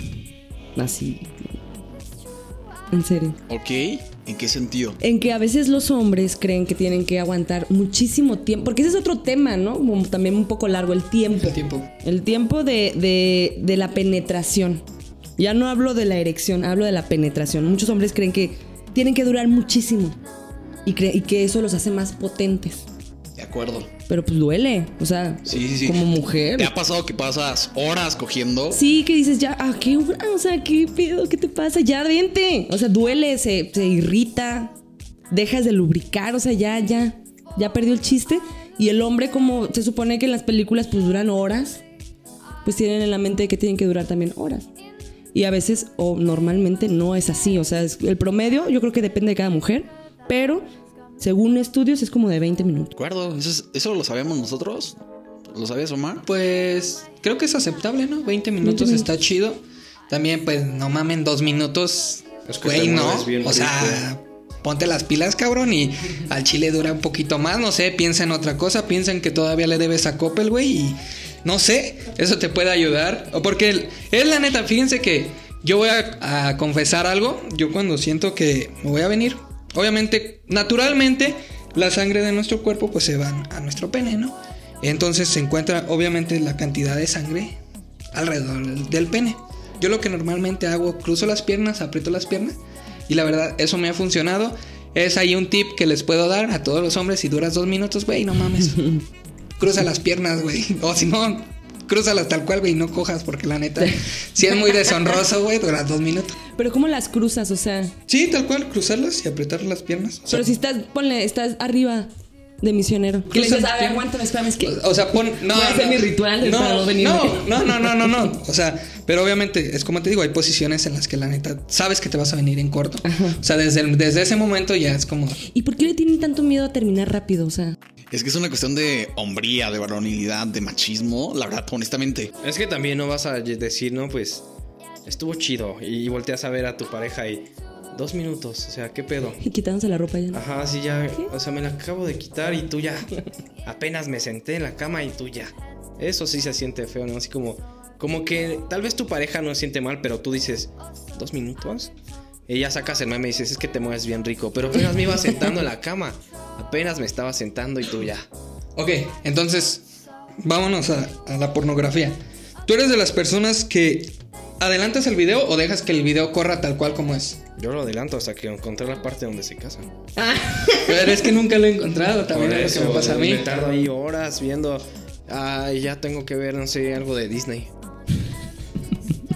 Así. En serio. Ok. ¿En qué sentido? En que a veces los hombres creen que tienen que aguantar muchísimo tiempo. Porque ese es otro tema, ¿no? Como también un poco largo, el tiempo. El tiempo. El tiempo de, de- de la penetración. Ya no hablo de la erección, hablo de la penetración. Muchos hombres creen que tienen que durar muchísimo. Y, y que eso los hace más potentes. De acuerdo. Pero pues duele. O sea, Sí, sí, sí. como mujer. ¿Te ha pasado que pasas horas cogiendo? Sí, que dices ya, ¿a qué hora? O sea, ¿qué pedo? ¿Qué te pasa? Ya vente. O sea, duele, se, se irrita, dejas de lubricar, o sea, ya, ya, ya perdió el chiste. Y el hombre, como se supone que en las películas pues duran horas, pues tienen en la mente que tienen que durar también horas. Y a veces, o normalmente, no es así. O sea, es- el promedio yo creo que depende de cada mujer, pero según estudios es como de 20 De minutos. acuerdo. ¿Eso, es- eso lo sabíamos nosotros? ¿Lo sabías, Omar? Pues creo que es aceptable, ¿no? 20 minutos 20 está chido. También, pues, no mamen, dos minutos. Es que Güey, no. O sea, ponte las pilas, cabrón, y al chile dura un poquito más. No sé, piensa en otra cosa. Piensa en que todavía le debes a Coppel, güey, y no sé, eso te puede ayudar. O porque es la neta, fíjense que yo voy a, a confesar algo. Yo cuando siento que me voy a venir, obviamente, naturalmente, la sangre de nuestro cuerpo, pues se va a nuestro pene, ¿no? Entonces se encuentra, obviamente, la cantidad de sangre alrededor del- pene. Yo lo que normalmente hago, cruzo las piernas, aprieto las piernas y la verdad eso me ha funcionado. Es ahí un tip que les puedo dar a todos los hombres. Si duras dos minutos, güey, no mames. Cruza las piernas, güey. O si no, crúzalas tal cual, güey, no cojas porque la neta, si es muy deshonroso, güey, duras dos minutos. Pero ¿cómo las cruzas? O sea, Sí, tal cual, cruzarlas y apretar las piernas. O sea, pero si estás, ponle, estás arriba de misionero. ¿Qué le dices? A ver, aguántame, espérame, es que... O sea, pon. No, Voy a hacer no, mi ritual no, para no. No, no, no, no, no, no. O sea, pero obviamente, es como te digo, hay posiciones en las que la neta sabes que te vas a venir en corto. O sea, desde, el- desde ese momento ya es como. ¿Y por qué le tienen tanto miedo a terminar rápido? O sea, Es que es una cuestión de hombría, de varonilidad, de machismo. La verdad, honestamente. Es que también no vas a decir, no, pues estuvo chido. Y volteas a ver a tu pareja y dos minutos. O sea, ¿qué pedo? y quitándose la ropa ya. ¿no? Ajá, sí, ya. O sea, me la acabo de quitar y tú ya. Apenas me senté en la cama y tú ya. Eso sí se siente feo, ¿no? Así como. Como que tal vez tu pareja no siente mal, pero tú dices, ¿dos minutos? Ya sacas el meme y dices, es que te mueves bien rico. Pero apenas me iba sentando en la cama. Apenas me estaba sentando y tú ya. Ok, entonces, vámonos a, a la pornografía. ¿Tú eres de las personas que adelantas el video o dejas que el video corra tal cual como es? Yo lo adelanto hasta que encontré la parte donde se casan. Pero es que nunca lo he encontrado, también es lo que me pasa a mí. Me tardo ahí horas viendo. Ay, ya tengo que ver, no sé, algo de Disney.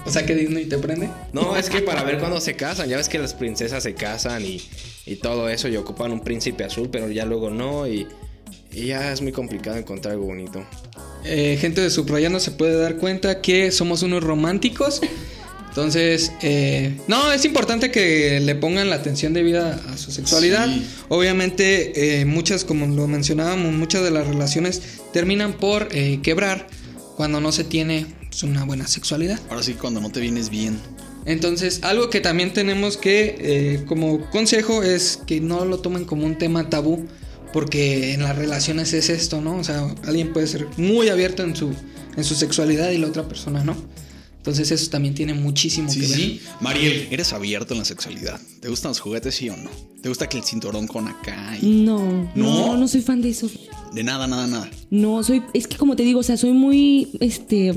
O sea, que Disney te prende. No, es que para ver cuándo se casan. Ya ves que las princesas se casan y, y todo eso y ocupan un príncipe azul, pero ya luego no. Y, y ya es muy complicado encontrar algo bonito. Eh, gente de subrayando se puede dar cuenta que somos unos románticos. Entonces, eh, no, es importante que le pongan la atención debida a su sexualidad. Sí. Obviamente, eh, muchas, como lo mencionábamos, muchas de las relaciones terminan por eh, quebrar cuando no se tiene pues, una buena sexualidad. Ahora sí, cuando no te vienes bien. Entonces, algo que también tenemos que, eh, como consejo, es que no lo tomen como un tema tabú, porque en las relaciones es esto, ¿no? O sea, alguien puede ser muy abierto en su, en su sexualidad y la otra persona no. Entonces, eso también tiene muchísimo Sí, que ver. sí. Mariel, ¿eres abierto en la sexualidad? ¿Te gustan los juguetes, sí o no? ¿Te gusta que el cinturón con acá? y- No, ¿No? no, no soy fan de eso. De nada, nada, nada. No, soy, es que como te digo, o sea, soy muy, este,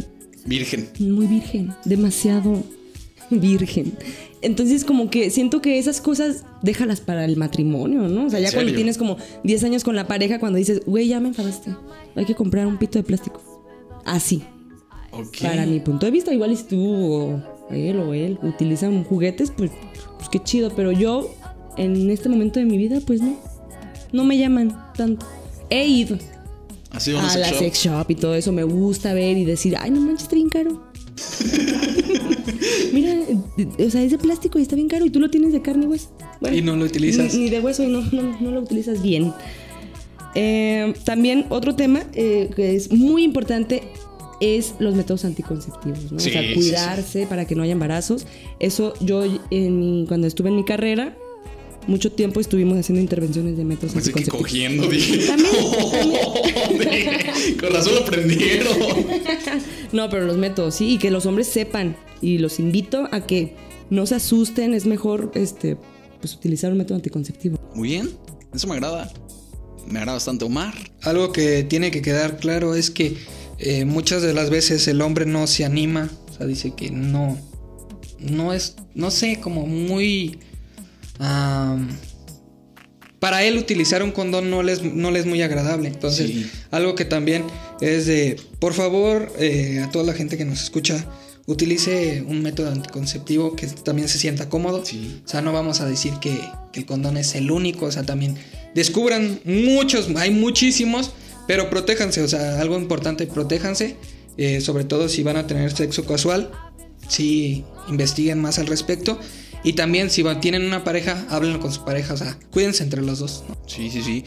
Virgen. muy virgen, demasiado virgen. Entonces como que siento que esas cosas déjalas para el matrimonio, ¿no? O sea, ya ¿En cuando tienes como 10 años con la pareja, cuando dices, güey, ya me enfadaste, hay que comprar un pito de plástico. Así, Ok. para mi punto de vista, igual si tú o él o él utilizan juguetes, pues, pues qué chido, pero yo en este momento de mi vida, pues no, no me llaman tanto. He ido ¿Ha sido una a sex la shop? sex shop y todo eso me gusta ver y decir, ay, no manches, está bien caro. Mira, o sea, es de plástico y está bien caro y tú lo tienes de carne y hueso. Bueno, Y no lo utilizas. Ni, ni de hueso y no, no, no lo utilizas bien. Eh, también otro tema eh, que es muy importante es los métodos anticonceptivos, ¿no? Sí, o sea, sí, cuidarse para que no haya embarazos. Eso yo en mi- cuando estuve en mi carrera, mucho tiempo estuvimos haciendo intervenciones de métodos Pensé que anticonceptivos. cogiendo, dije. También, Dije, Con razón lo aprendieron. No, pero los métodos, sí, y que los hombres sepan. Y los invito a que no se asusten, es mejor este, pues, utilizar un método anticonceptivo. Muy bien, eso me agrada. Me agrada bastante Omar. Algo que tiene que quedar claro es que eh, muchas de las veces el hombre no se anima, o sea, dice que no, no es, no sé, como muy... para él utilizar un condón no le es, no le es muy agradable. Entonces, Sí. algo que también es de, por favor, eh, a toda la gente que nos escucha, utilice un método anticonceptivo que también se sienta cómodo. Sí. O sea, no vamos a decir que, que el condón es el único, o sea, también descubran muchos, hay muchísimos, pero protéjanse, o sea, algo importante, protéjanse, eh, sobre todo si van a tener sexo casual, si investiguen más al respecto. Y también si tienen una pareja, háblenlo con su pareja, o sea, cuídense entre los dos. ¿no? Sí, sí, sí.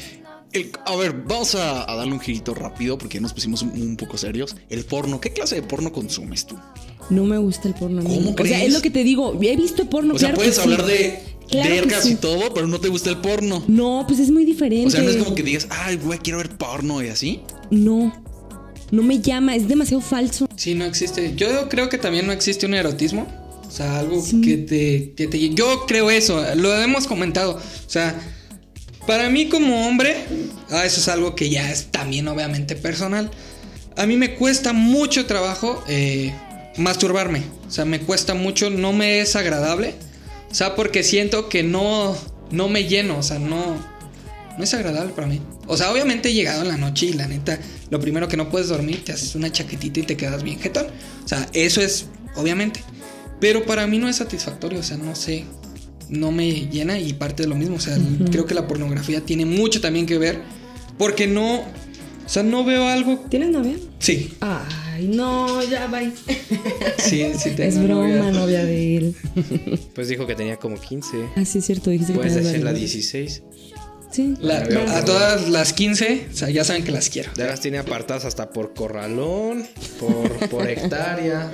El- a ver, vamos a, a darle un girito rápido porque nos pusimos un, un poco serios. El porno, ¿qué clase de porno consumes tú? No me gusta el porno. ¿Cómo O sea, crees? es lo que te digo. He visto porno. O sea, claro puedes que sí. hablar de Claro que vergas sí. y todo, pero no te gusta el porno. No, pues es muy diferente. O sea, no es como que digas, ay, güey, quiero ver porno y así. No. No me llama, es demasiado falso. Sí, no existe. Yo creo que también no existe un erotismo. O sea, algo Sí. que, te, que te- Yo creo eso, lo hemos comentado. O sea, para mí como hombre, ah, eso es algo que ya es también obviamente personal. A mí me cuesta mucho trabajo eh, masturbarme. O sea, me cuesta mucho, no me es agradable. O sea, porque siento que no, no me lleno, o sea, no, no es agradable para mí. O sea, obviamente he llegado en la noche y la neta, lo primero que no puedes dormir, te haces una chaquetita y te quedas bien jetón. O sea, eso es, obviamente. Pero para mí no es satisfactorio, o sea, no sé, no me llena y parte de lo mismo. O sea, creo que la pornografía tiene mucho también que ver, porque no, o sea, no veo algo. ¿Tienes novia? Sí, Ay, no, ya va. sí, sí tengo Es broma, novia. novia de él. Pues dijo que tenía como 15. Ah, sí, es cierto, dijiste que Puedes decir la varios. 16. Sí. La- a todas las 15, o sea, ya saben que las quiero. Ya las tiene apartadas hasta por corralón, por, por hectárea,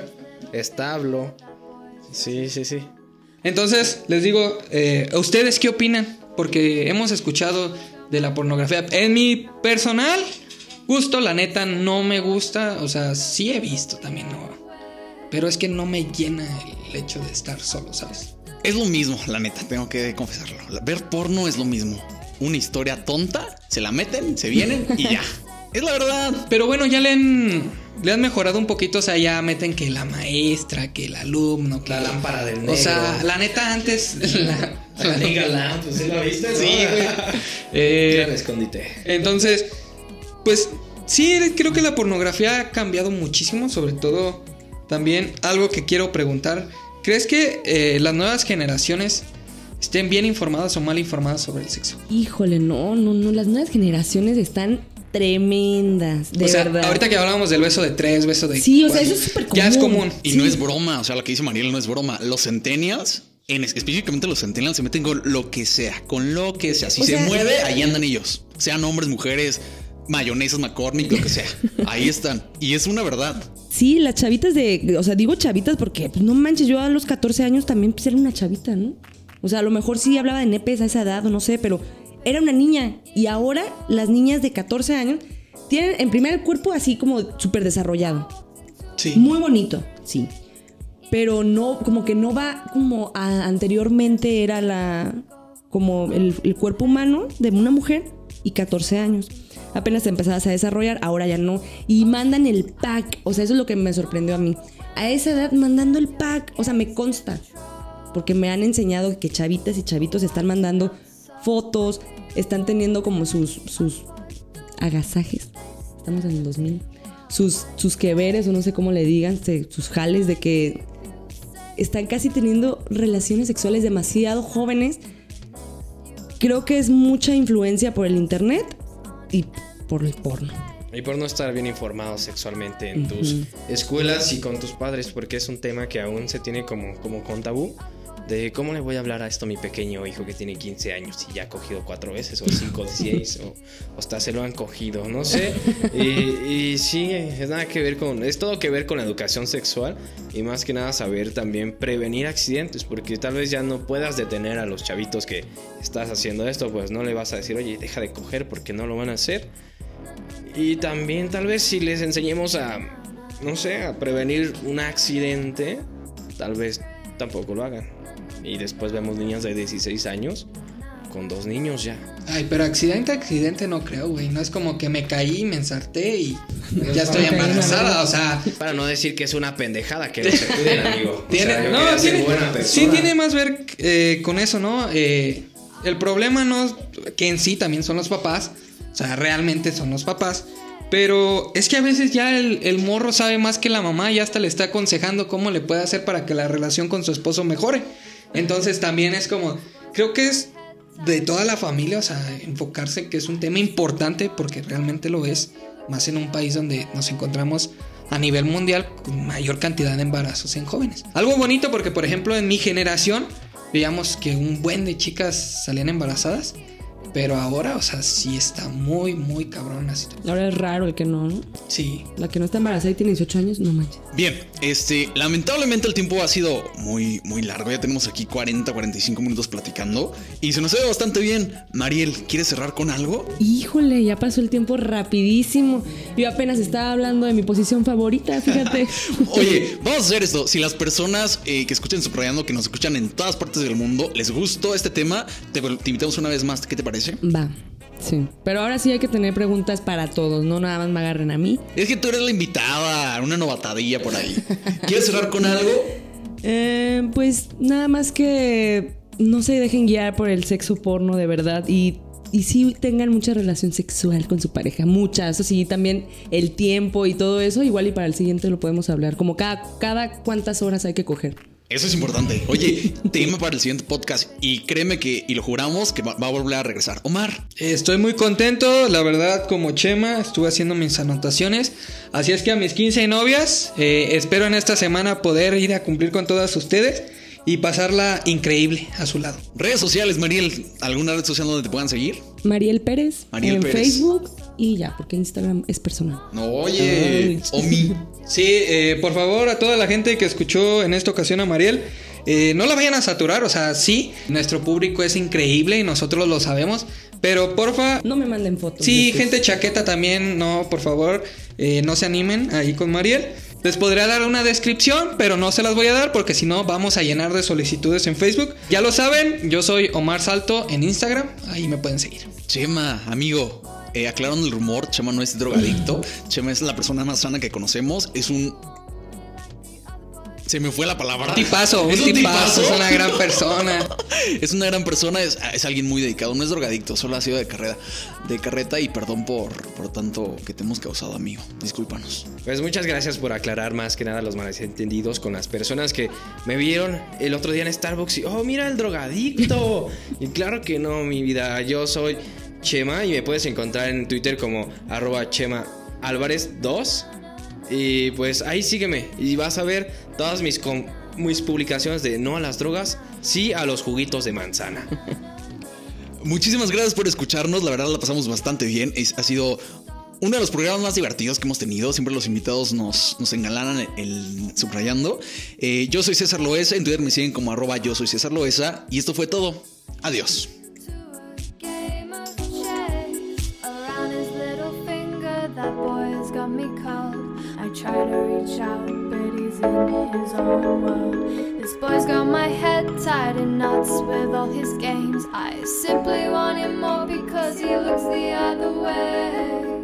establo. Sí, sí, sí. Entonces, les digo, eh, ¿a ustedes qué opinan? Porque hemos escuchado de la pornografía. En mi personal gusto, la neta, no me gusta. O sea, sí he visto también, ¿no? Pero es que no me llena el hecho de estar solo, ¿sabes? Es lo mismo, la neta, tengo que confesarlo. Ver porno es lo mismo. Una historia tonta, se la meten, se vienen y ya. Es la verdad. Pero bueno, ya le han, le han mejorado un poquito. O sea, ya meten que la maestra, que el alumno, que La lámpara del negro. O sea, la neta, antes. La, La Lamp, pues sí la viste, ¿no? Sí, güey. Eh, escondite. Entonces, pues sí, creo que la pornografía ha cambiado muchísimo, sobre todo también algo que quiero preguntar. ¿Crees que eh, las nuevas generaciones estén bien informadas o mal informadas sobre el sexo? Híjole, no, no, no. Las nuevas generaciones están tremendas, de o sea, verdad. ahorita que hablábamos del beso de tres, beso de Sí, o sea, eso es súper Ya es común. común. Y Sí. no es broma, o sea, lo que dice Mariel no es broma. Los centennials, en es- específicamente los centennials, se meten con lo que sea, con lo que sea. Si O se sea- mueve, ahí andan ellos. Sean hombres, mujeres, mayonesas, McCormick, lo que sea. Ahí están. Y es una verdad. Sí, las chavitas de. O sea, digo chavitas porque, pues no manches, yo a los 14 años también pues, era una chavita, ¿no? O sea, a lo mejor sí hablaba de nepes a esa edad o no sé, pero era una niña. Y ahora las niñas de 14 años tienen en primer el cuerpo así como súper desarrollado. Sí. Muy bonito, sí. Pero no, como que no va como a- anteriormente era la. como el, el cuerpo humano de una mujer y 14 años. Apenas te empezabas a desarrollar, ahora ya no. Y mandan el pack. O sea, eso es lo que me sorprendió a mí. A esa edad mandando el pack. O sea, me consta. Porque me han enseñado que chavitas y chavitos están mandando fotos, están teniendo como sus, sus agasajes. Estamos en el 2000. Sus, sus que veres, o no sé cómo le digan, sus jales de que están casi teniendo relaciones sexuales demasiado jóvenes. Creo que es mucha influencia por el internet y por el porno. Y por no estar bien informado sexualmente en tus escuelas y con tus padres, porque es un tema que aún se tiene como, como con tabú. De cómo le voy a hablar a esto a mi pequeño hijo que tiene 15 años y ya ha cogido cuatro veces, o cinco, o, o hasta se lo han cogido, no sé. Y, y sí, es nada que ver con. Es todo que ver con la educación sexual y más que nada saber también prevenir accidentes, porque tal vez ya no puedas detener a los chavitos que estás haciendo esto, pues no le vas a decir, oye, deja de coger porque no lo van a hacer. Y también tal vez si les enseñemos a, no sé, a prevenir un accidente, tal vez tampoco lo hagan. Y después vemos niñas de 16 años con dos niños ya. Ay, pero accidente, accidente no creo, güey. No es como que me caí, me ensarté y ya estoy embarazada. O sea, Para no decir que es una pendejada que no se cuiden, amigo. tiene, O sea, no, tiene- sí tiene más ver eh, con eso, ¿no? Eh, el problema no que en sí también son los papás. O sea, realmente son los papás. Pero es que a veces ya el, el morro sabe más que la mamá y hasta le está aconsejando cómo le puede hacer para que la relación con su esposo mejore. Entonces también es como, creo que es de toda la familia, o sea, enfocarse que es un tema importante porque realmente lo es, más en un país donde nos encontramos a nivel mundial con mayor cantidad de embarazos en jóvenes. Algo bonito porque, por ejemplo, en mi generación veíamos que un buen de chicas salían embarazadas, pero ahora, o sea, sí está muy, muy cabrón la situación. Ahora es raro el que no, ¿no? Sí. La que no está embarazada y tiene 18 años, no manches. Bien, este, lamentablemente el tiempo ha sido muy, muy largo. Ya tenemos aquí 40, 45 minutos platicando y se nos ve bastante bien. Mariel, ¿quieres cerrar con algo? Híjole, ya pasó el tiempo rapidísimo. Yo apenas estaba hablando de mi posición favorita, fíjate. Oye, vamos a hacer esto. Si las personas eh, que escuchen Subrayando, que nos escuchan en todas partes del mundo, les gustó este tema, te, te invitamos una vez más. ¿Qué te parece? Va. Sí. Pero ahora sí hay que tener preguntas para todos, no nada más me agarren a mí. Es que tú eres la invitada, una novatadilla por ahí. ¿Quieres cerrar con algo? Eh, pues nada más que no se dejen guiar por el sexo porno de verdad y, y sí tengan mucha relación sexual con su pareja, mucha, eso sí, también el tiempo y todo eso, igual y para el siguiente lo podemos hablar, como cada, cada cuántas horas hay que coger. Eso es importante. Oye, tema para el siguiente podcast. Y créeme que, y lo juramos, que va, a volver a regresar. Omar, Estoy muy contento, la verdad, como Chema, estuve haciendo mis anotaciones. Así es que a mis 15 novias, eh, espero en esta semana poder ir a cumplir con todas ustedes y pasarla increíble a su lado. redes sociales, Mariel, ¿alguna red social donde te puedan seguir? Mariel Pérez Mariel en Pérez. Facebook y ya, porque Instagram es personal. No, oye. Omi. Sí, eh, por favor, a toda la gente que escuchó en esta ocasión a Mariel, eh, no la vayan a saturar, o sea, sí, nuestro público es increíble y nosotros lo sabemos, pero porfa, No me manden fotos. Sí, gente chaqueta también, no, por favor, eh, no se animen ahí con Mariel. Les podría dar una descripción, pero no se las voy a dar porque si no vamos a llenar de solicitudes en Facebook. Ya lo saben, yo soy Omar Salto en Instagram, ahí me pueden seguir. Chema, amigo. Eh, aclararon el rumor, Chema no es drogadicto. Chema es la persona más sana que conocemos. Es un. Se me fue la palabra. Tipazo, un Es tipazo, es una gran persona. Es una gran persona, es, es alguien muy dedicado. No es drogadicto, solo ha sido de carrera, de carreta. Y perdón por, por tanto que te hemos causado, amigo. Discúlpanos. Pues muchas gracias por aclarar más que nada los malentendidos con las personas que me vieron el otro día en Starbucks y, oh, mira el drogadicto. y claro que no, mi vida. Yo soy Chema y me puedes encontrar en Twitter como arroba Chema Álvarez 2. Y pues ahí sígueme y vas a ver todas mis, com- mis publicaciones de no a las drogas, sí a los juguitos de manzana. Muchísimas gracias por escucharnos. La verdad la pasamos bastante bien. Es- ha sido uno de los programas más divertidos que hemos tenido. Siempre los invitados nos, nos el subrayando. Eh, yo soy César Loesa. En Twitter me siguen como arroba yo soy César Loesa. Y esto fue todo. Adiós. His own world. This boy's got my head tied in knots with all his games. I simply want him more because he looks the other way.